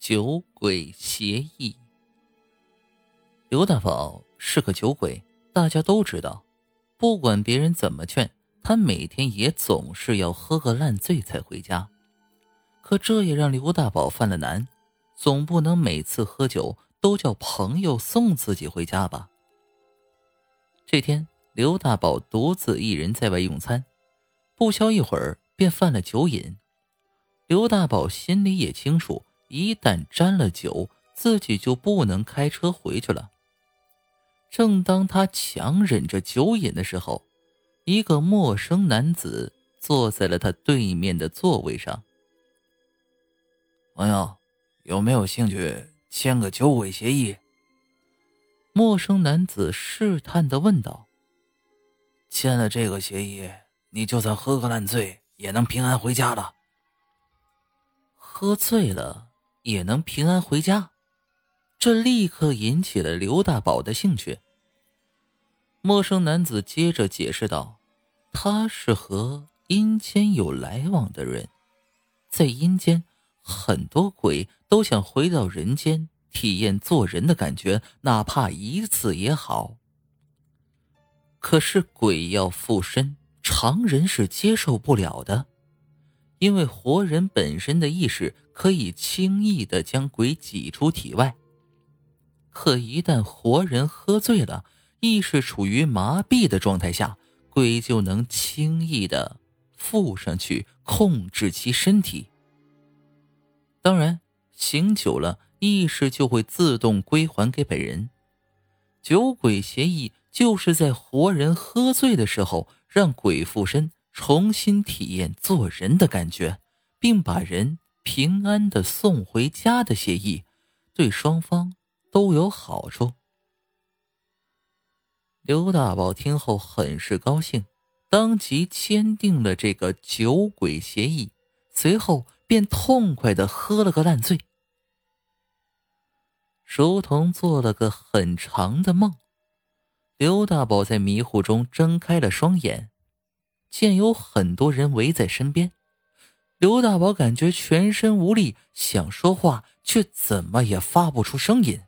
酒鬼协议。刘大宝是个酒鬼，大家都知道。不管别人怎么劝，他每天也总是要喝个烂醉才回家。可这也让刘大宝犯了难，总不能每次喝酒都叫朋友送自己回家吧？这天，刘大宝独自一人在外用餐，不消一会儿便犯了酒瘾。刘大宝心里也清楚，一旦沾了酒，自己就不能开车回去了。正当他强忍着酒瘾的时候，一个陌生男子坐在了他对面的座位上。朋友，有没有兴趣签个酒鬼协议？陌生男子试探的问道：“签了这个协议，你就算喝个烂醉，也能平安回家了。喝醉了也能平安回家？”这立刻引起了刘大宝的兴趣。陌生男子接着解释道：“他是和阴间有来往的人，在阴间，很多鬼都想回到人间。”体验做人的感觉，哪怕一次也好。可是鬼要附身，常人是接受不了的，因为活人本身的意识可以轻易的将鬼挤出体外。可一旦活人喝醉了，意识处于麻痹的状态下，鬼就能轻易的附上去，控制其身体。当然，醒酒了。意识就会自动归还给本人。酒鬼协议就是在活人喝醉的时候，让鬼附身，重新体验做人的感觉，并把人平安的送回家的协议，对双方都有好处。刘大宝听后很是高兴，当即签订了这个酒鬼协议，随后便痛快的喝了个烂醉。如同做了个很长的梦，刘大宝在迷糊中睁开了双眼，见有很多人围在身边，刘大宝感觉全身无力，想说话却怎么也发不出声音。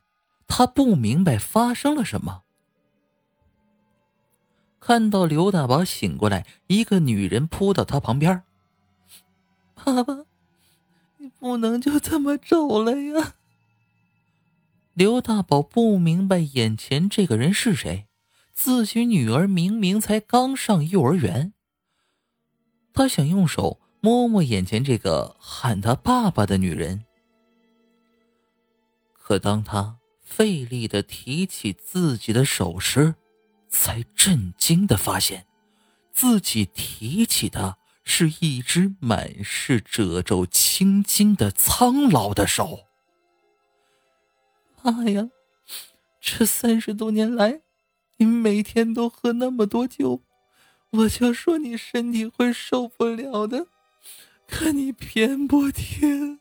他不明白发生了什么。看到刘大宝醒过来，一个女人扑到他旁边：“爸爸，你不能就这么走了呀！”刘大宝不明白眼前这个人是谁，自己女儿明明才刚上幼儿园。他想用手摸摸眼前这个喊他爸爸的女人，可当他费力的提起自己的手时，才震惊的发现，自己提起的是一只满是褶皱青筋的苍老的手。妈呀！这三十多年来，你每天都喝那么多酒，我就说你身体会受不了的，可你偏不听。